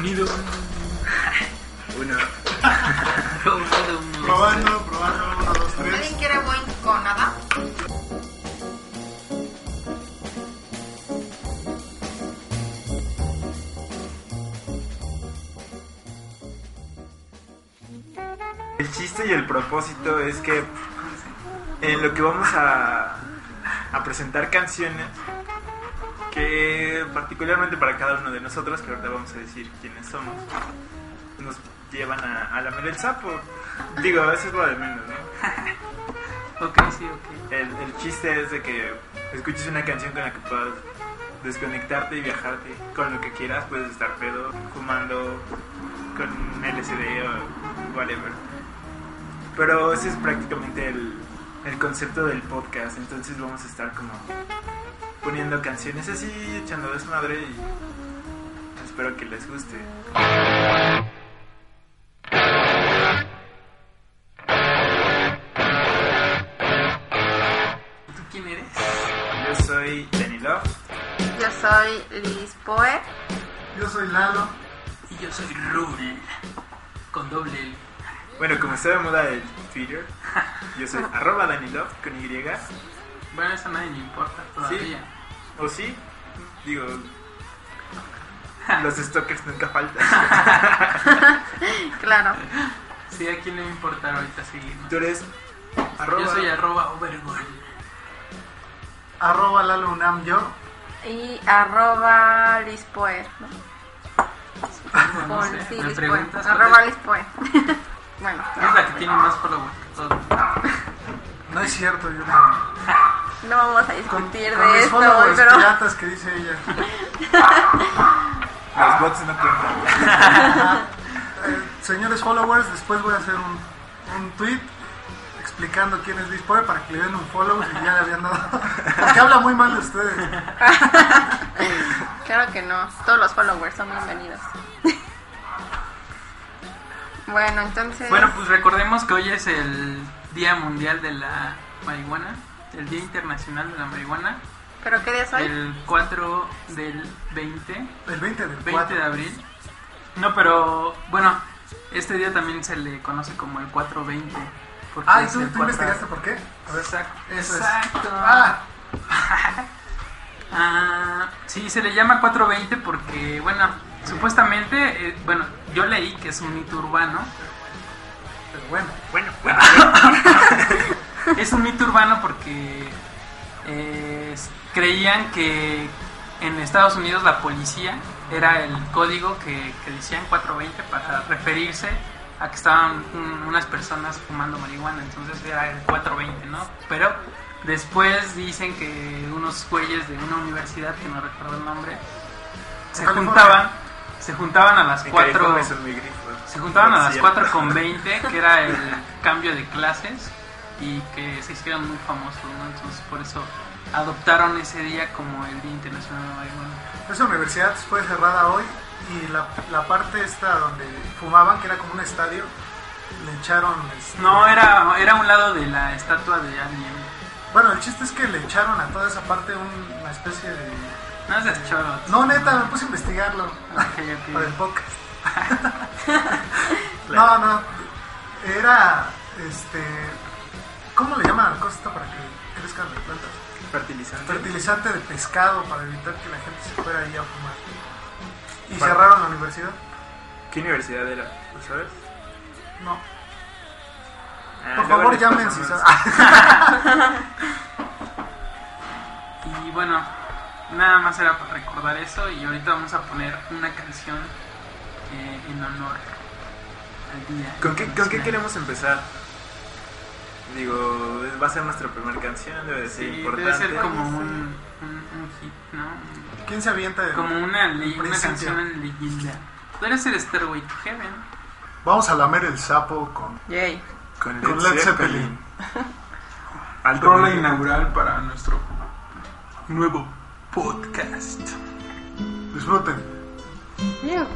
Sonido. Uno. Probando, probando, uno, dos, tres. ¿Alguien quiere buen con nada? El chiste y el propósito es que en lo que vamos a, a presentar canciones que particularmente para cada uno de nosotros, que ahorita vamos a decir quiénes somos, nos llevan a, a lamer el sapo. Digo, eso es lo de menos, ¿no? Ok, sí, ok. El, el chiste es de que escuches una canción con la que puedas desconectarte y viajarte con lo que quieras. Puedes estar pedo, fumando, con LSD o whatever. Pero ese es prácticamente el, el concepto del podcast. Entonces vamos a estar como poniendo canciones así, echando desmadre y espero que les guste. ¿Tú quién eres? Yo soy Danny Love. Yo soy Liz Poe. Yo soy Lalo. Y yo soy Rul. Con doble L. Bueno, como está de moda el Twitter, yo soy arroba Danny Love con Y. Bueno, eso a nadie le importa todavía. ¿O sí? Digo, los stalkers nunca faltan. Claro. Sí, a quién le va a importar ahorita seguirnos. Tú eres arroba... Yo soy arroba overgol. Arroba Lalo Unam yo. Y arroba Liz Poe. ¿no? Sé, sí, cuál Arroba Poe. bueno, Es la que tiene más followers que todos. No es cierto, yo no. No vamos a Con, discutir con de mis esto, followers pero piratas que dice ella. Los bots no cuentan. Eh, señores followers, después voy a hacer un, un tweet explicando quién es Liz Poe para que le den un follow y ya le habían dado. Porque habla muy mal de ustedes. claro que no. Todos los followers son bienvenidos. bueno, entonces. Bueno, pues recordemos que hoy es el Día Mundial de la Marihuana, el Día Internacional de la Marihuana, ¿Pero qué día es hoy? el 4 del 20, El 20 del 20 4. de abril. No, pero bueno, este día también se le conoce como el 420. porque Ah, ¿y es tú, tú cuatro- investigaste por qué? A ver. Exacto. Eso es. Exacto. Ah, Ah, sí, se le llama 420 porque, bueno, supuestamente, eh, bueno, yo leí que es un mito urbano. pero bueno. Bueno, bueno. Es un mito urbano porque eh, creían que en Estados Unidos la policía era el código que, que decían 420 para referirse a que estaban un- unas personas fumando marihuana, entonces era el 420, ¿no? Pero después dicen que unos güeyes de una universidad, que no recuerdo el nombre, se juntaban, se juntaban a las En 4 California son muy grifos. se juntaban a las Cierto. 4 con 20, que era el cambio de clases, y que se hicieron muy famosos, ¿no? Entonces por eso adoptaron ese día como el Día Internacional de la Marihuana. Esa universidad fue cerrada hoy y la, la parte esta donde fumaban, que era como un estadio, le echaron... este, No, era, era un lado de la estatua de alguien. Bueno, el chiste es que le echaron a toda esa parte un- una especie de... No seas choro. No, neta, me puse a investigarlo Ok, ok. para el podcast. No, no, era, este... ¿Cómo le llaman a la cosa esta para que crezcan las plantas? Fertilizante. Fertilizante de pescado para evitar que la gente se fuera ahí a fumar. Y cerraron la universidad. ¿Qué universidad era? ¿Lo sabes? No. Ah, Por favor, llamen si saben. Y bueno, nada más era para recordar eso y ahorita vamos a poner una canción eh, en honor al día. ¿Con qué, ¿Con qué queremos empezar? Digo, va a ser nuestra primera canción, debe de ser Sí, importante. debe ser como un, un, un hit, ¿no? ¿Quién se avienta? de- Como una, una canción en leyenda. Podría ser Stairway to Heaven. Vamos a lamer el sapo con, Yay. Con con Led Zeppelin. Alto Rola inaugural para nuestro nuevo podcast. Disfruten. Yeah.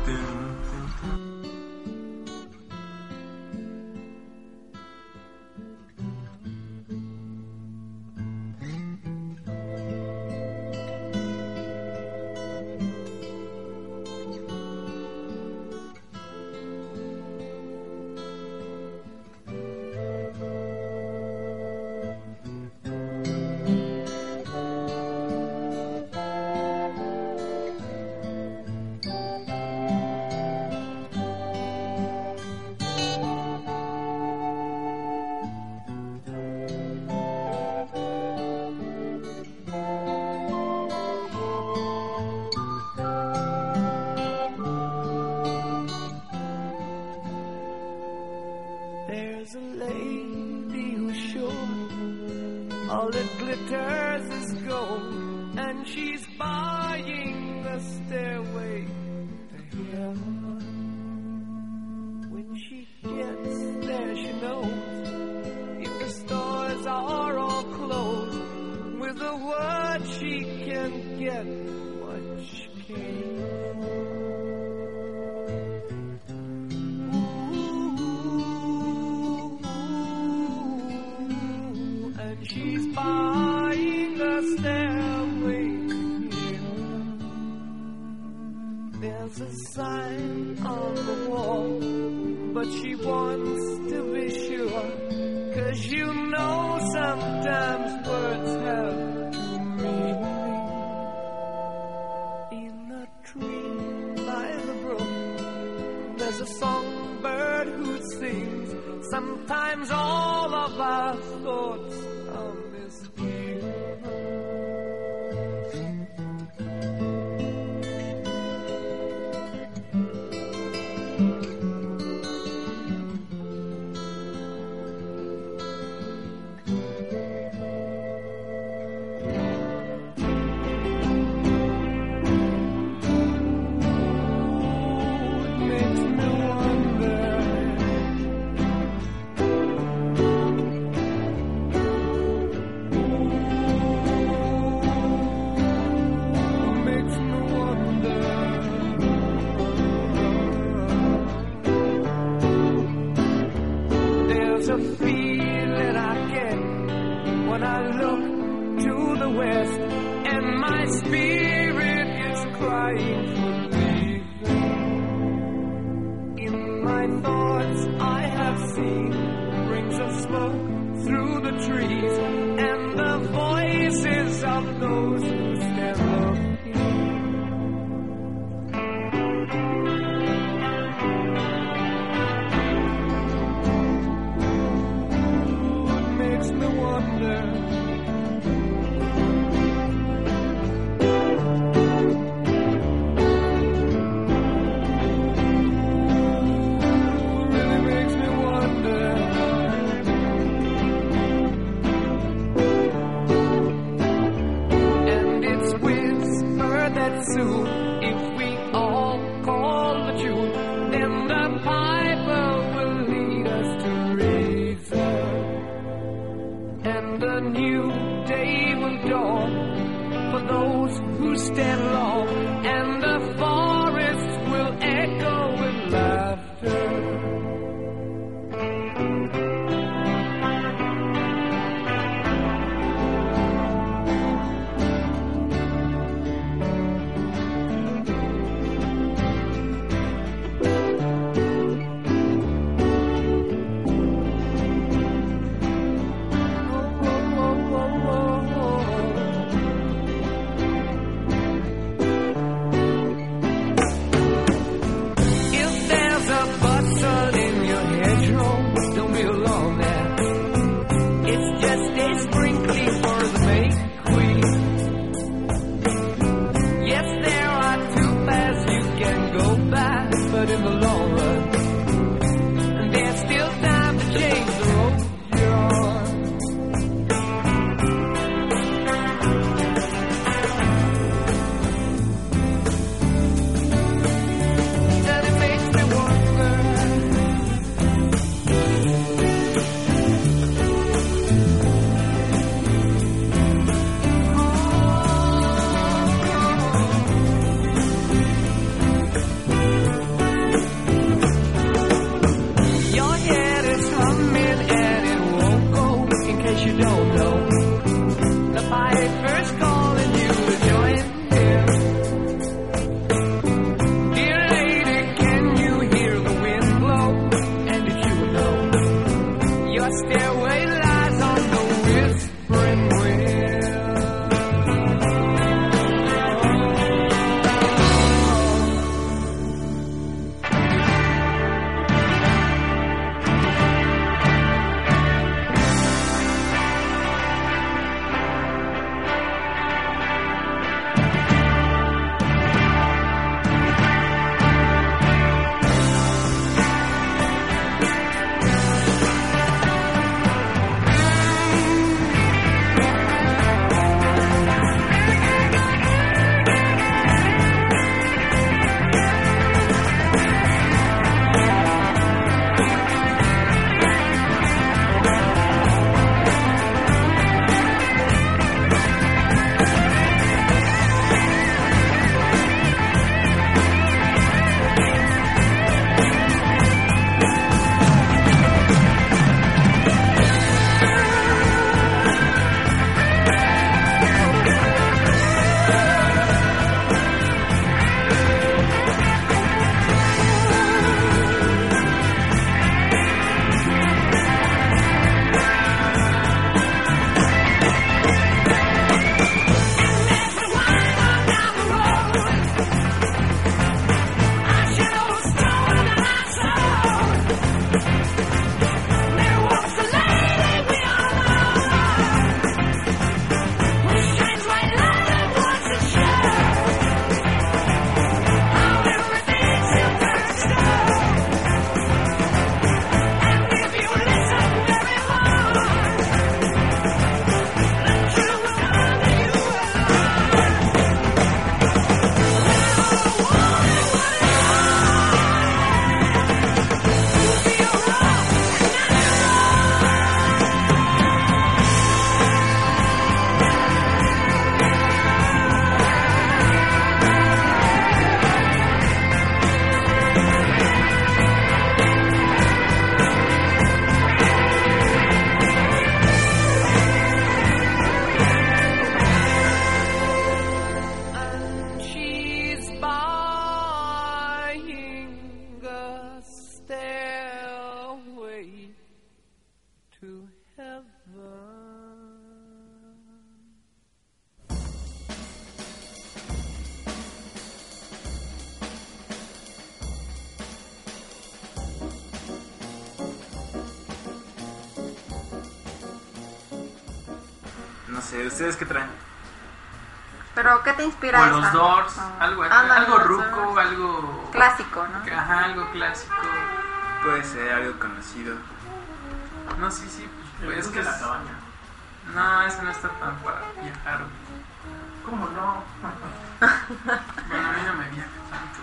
the what she can get, what she can. Time's all. Feeling I get when I look to the west, and my spirit is crying for leaving. In my thoughts, I have seen rings of smoke through the trees, te inspira O esa? los Doors, Ah. algo, Ándale, algo ruco, Doors. algo... Clásico, ¿no? Ajá, algo clásico. Puede ser algo conocido. No, sí, sí, pues, es que la es- cabaña. No, eso no está tan para viajar. ¿Cómo no? Bueno, a mí no me viaja tanto.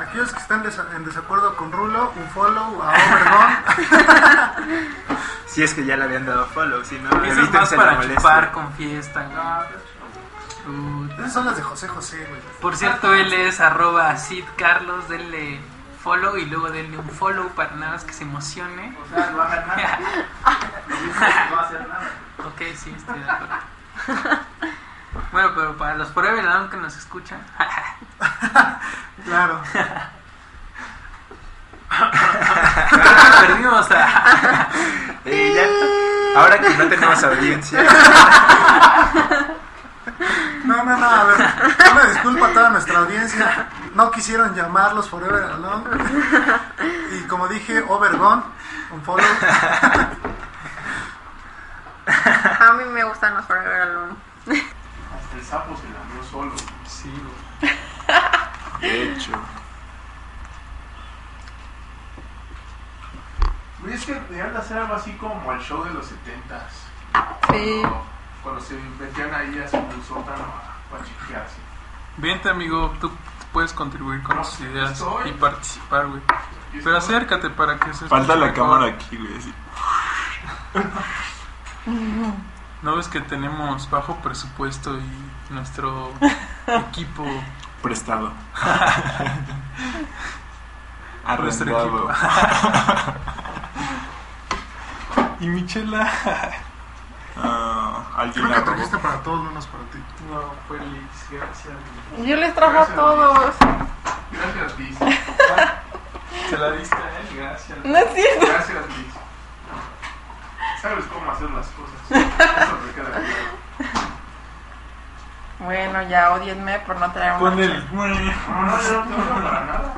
Aquellos que están desa- en desacuerdo con Rulo, un follow a Overgon. Si es que ya le habían dado follow, si no, Eso es más para molestia. chupar con fiesta. ¿no? Esas son las de José José, güey. Por cierto, él es arroba Sid Carlos, denle follow y luego denle un follow para nada más que se emocione. O sea, no hagan nada. No va a hacer nada. ok, sí, estoy de acuerdo. Bueno, pero para los Forever Alone que nos escuchan, Claro. perdimos a... Eh, ya- ahora que no tenemos audiencia, No, no, a ver. Una disculpa a toda nuestra audiencia. No quisieron llamarlos Forever Alone. Y como dije, Overgon, un follow. A mí me gustan los Forever Alone. Hasta el sapo se lamió solo. Sí, güey. de hecho, es que deberían de hacer algo así como el show de los 70s. Sí. Cuando, cuando se metían ahí a su sótano. Vente, amigo, tú puedes contribuir con tus ideas estoy. y participar, güey. Pero acércate para que se Falta la mejor. cámara aquí, güey. así. ¿No ves que tenemos bajo presupuesto y nuestro equipo, Prestado. nuestro Arrendado. equipo? y Michela. Alguien Creo la que robó. trajiste para todos, menos para ti. No, Félix, gracias. Yo les trajo a todos. Gracias, Liz. Se la diste a él, gracias. No es cierto. Gracias, Liz. Sabes cómo hacer las cosas. Eso me queda claro. Bueno, ya odienme por no traer Pon una. el... No, no, no para nada.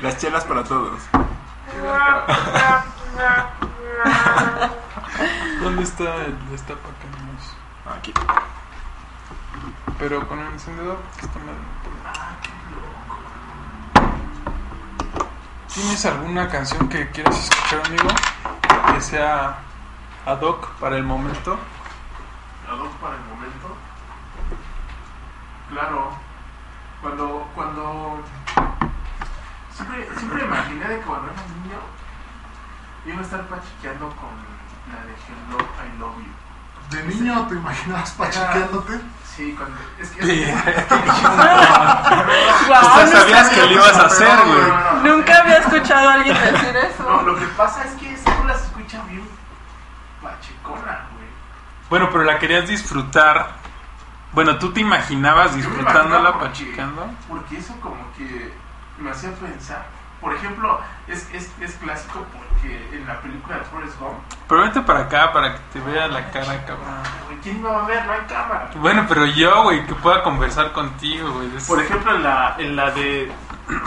Las chelas para todos. ¿Dónde está el destapacanos? Aquí. Pero con el encendedor está mal. ¿Tienes alguna canción que quieras escuchar, amigo? Que sea ad hoc para el momento. La dos para el momento. Claro. Cuando, cuando... Siempre, siempre imaginé de que cuando era niño iba a estar pachiqueando con la de Hello, I Love You. De niño te imaginabas pachiqueándote. Sí, cuando... Es que... Sí. Es Hasta sabías que lo ibas a hacer, güey. no, no, no. Nunca había escuchado a alguien decir eso. No, lo que pasa es que tú las escuchas bien pachecona, güey. Bueno, pero la querías disfrutar. Bueno, tú te imaginabas disfrutándola, pachicando. Porque eso como que me hacía pensar. Por ejemplo, es, es, es clásico porque en la película de Forrest Gump, Pero vente para acá para que te vea la cara, cabrón. güey, ¿quién me va a ver? No hay cámara. Bueno, pero yo, güey, que pueda conversar contigo, güey. Por ejemplo, en la, en la de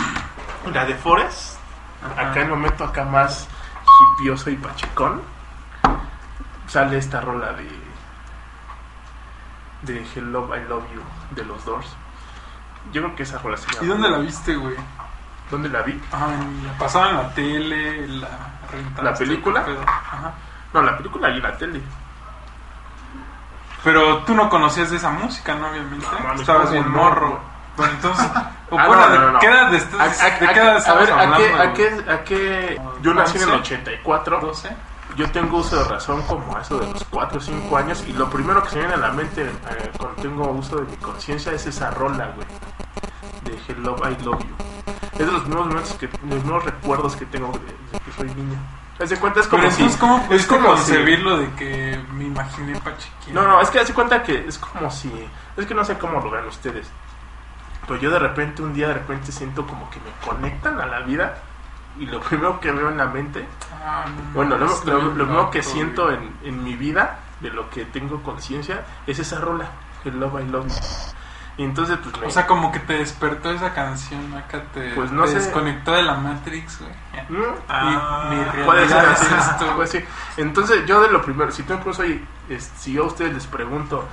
la de Forrest, Ajá. acá en el momento acá más hipioso y pachecón, sale esta rola de de Hello, I Love You de los Doors. Yo creo que esa rola se llama. ¿Y dónde la viste, güey? ¿Dónde la vi? Ah, la pasaban en la tele, la ¿La película? Ajá. No, la película y la tele. Pero tú no conocías de esa música, ¿no? Obviamente. No, Estabas ¿cómo bien morro. güey? Bueno, entonces. o Ah, bueno, no, ¿de qué edad ¿A, estás- a- ¿De qué a- edad a estamos ver, ¿a qué, a, qué, a qué- Yo nací en el 11? 84. ¿12? Yo tengo uso de razón como a eso de los 4 o 5 años y lo primero que se me viene a la mente eh, cuando tengo uso de mi conciencia es esa rola, güey. De Hello, I Love You. Es de los primeros momentos que, los primeros recuerdos que tengo de, de que soy niño. Haz de cuenta es como Pero si... entonces, ¿cómo es como si- concebirlo de que me imaginé? No, no, es que haz de cuenta que es como si... Es que no sé cómo lo vean ustedes. Pero yo de repente, un día de repente siento como que me conectan a la vida y lo primero que veo en la mente Ah, no, Bueno, lo, primero que siento en, en mi vida, de lo que tengo conciencia, es esa rola, el Love I Love. Y entonces, pues me. O sea, como que te despertó esa canción, acá te, Pues no te sé. desconectó de la Matrix, güey. Ya. ¿Mm? Ah, Mi- mi es esto, ser. Entonces, yo de lo primero, si tú incluso ahí, es- si yo a ustedes les pregunto,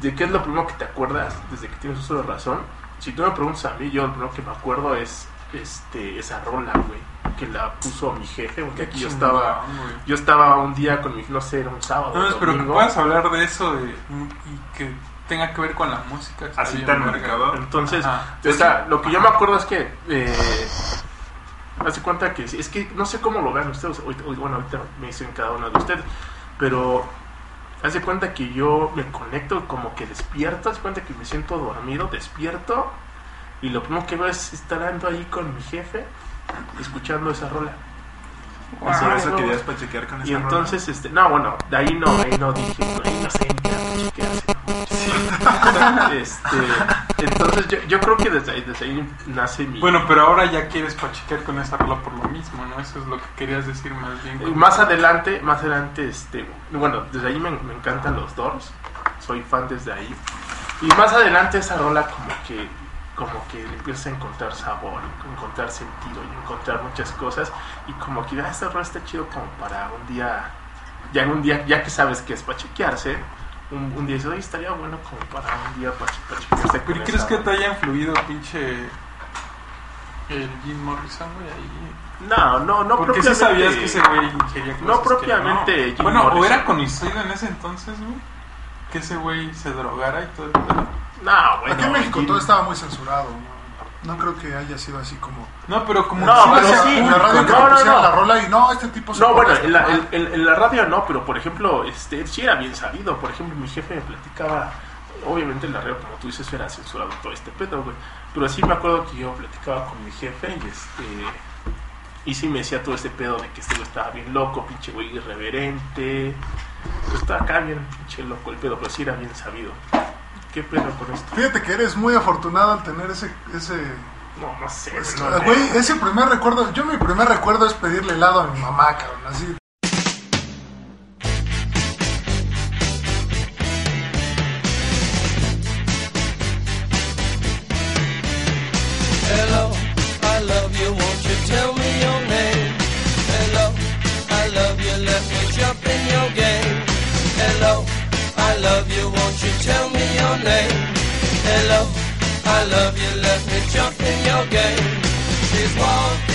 ¿de qué es lo primero que te acuerdas desde que tienes uso de razón? Si tú me preguntas a mí, yo lo primero que me acuerdo es este esa rola, güey, que la puso mi jefe, porque aquí yo estaba, yo estaba un día con mi, no sé, era un sábado, No, pero que puedas hablar de eso de- y que tenga que ver con la música. Así tan marcado. Entonces, o sea, lo que yo me acuerdo es que, eh, hace cuenta que, es que no sé cómo lo vean ustedes, bueno, ahorita me dicen cada uno de ustedes, pero hace cuenta que yo me conecto como que despierto, hace cuenta que me siento dormido, despierto, y lo primero que veo es estar ando ahí con mi jefe, escuchando esa rola. Por eso querías pachequear con esa Y entonces, este, no, bueno, de ahí no, ahí no dije, no, ahí no sé ni qué- qué hace. Este, entonces yo, yo creo que desde ahí, desde ahí nace mi... Bueno, pero ahora ya quieres pachequear con esa rola por lo mismo, ¿no? Eso es lo que querías decir más bien. Y más adelante, más adelante, este, bueno, desde ahí me, me encantan los Doors, soy fan desde ahí. Y más adelante esa rola como que, como que le empiezas a encontrar sabor, encontrar sentido y encontrar muchas cosas. Y como que, ah, esta rola está chido como para un día, ya en un día, ya que sabes que es para chequearse, un, un día dices, oye, estaría bueno como para un día para con ¿Pero esa crees que rola". te haya influido pinche el Jim Morrison, güey? Ahí? No, no, no Porque sí propiamente- sabías que ese güey ingería cosas No que propiamente no. Jim Bueno, o era conocido en ese entonces, güey, que ese güey se drogara y todo. el. No, bueno. Aquí en México Jim- todo estaba muy censurado. ¿no? No creo que haya sido así como. No, pero como No, que sí pero sí, en la radio que no, te no, pusieran no. la rola y no, este tipo se No, bueno, en la, en la radio no, pero por ejemplo, este, sí era bien sabido. Por ejemplo, mi jefe me platicaba, obviamente en la radio, como tú dices, era censurado todo este pedo, güey. Pero sí me acuerdo que yo platicaba con mi jefe y este. Y sí me decía todo este pedo de que este güey estaba bien loco, pinche güey irreverente. Pues estaba acá bien pinche loco el pedo, pero sí era bien sabido. ¿Qué pedo con esto? Fíjate que eres muy afortunado al tener ese. ese No, no sé, pues, no, güey, ese primer recuerdo. Yo mi primer recuerdo es pedirle helado a mi mamá, cabrón. Así. Name? Hello, I love you, let me jump in your game. She's walking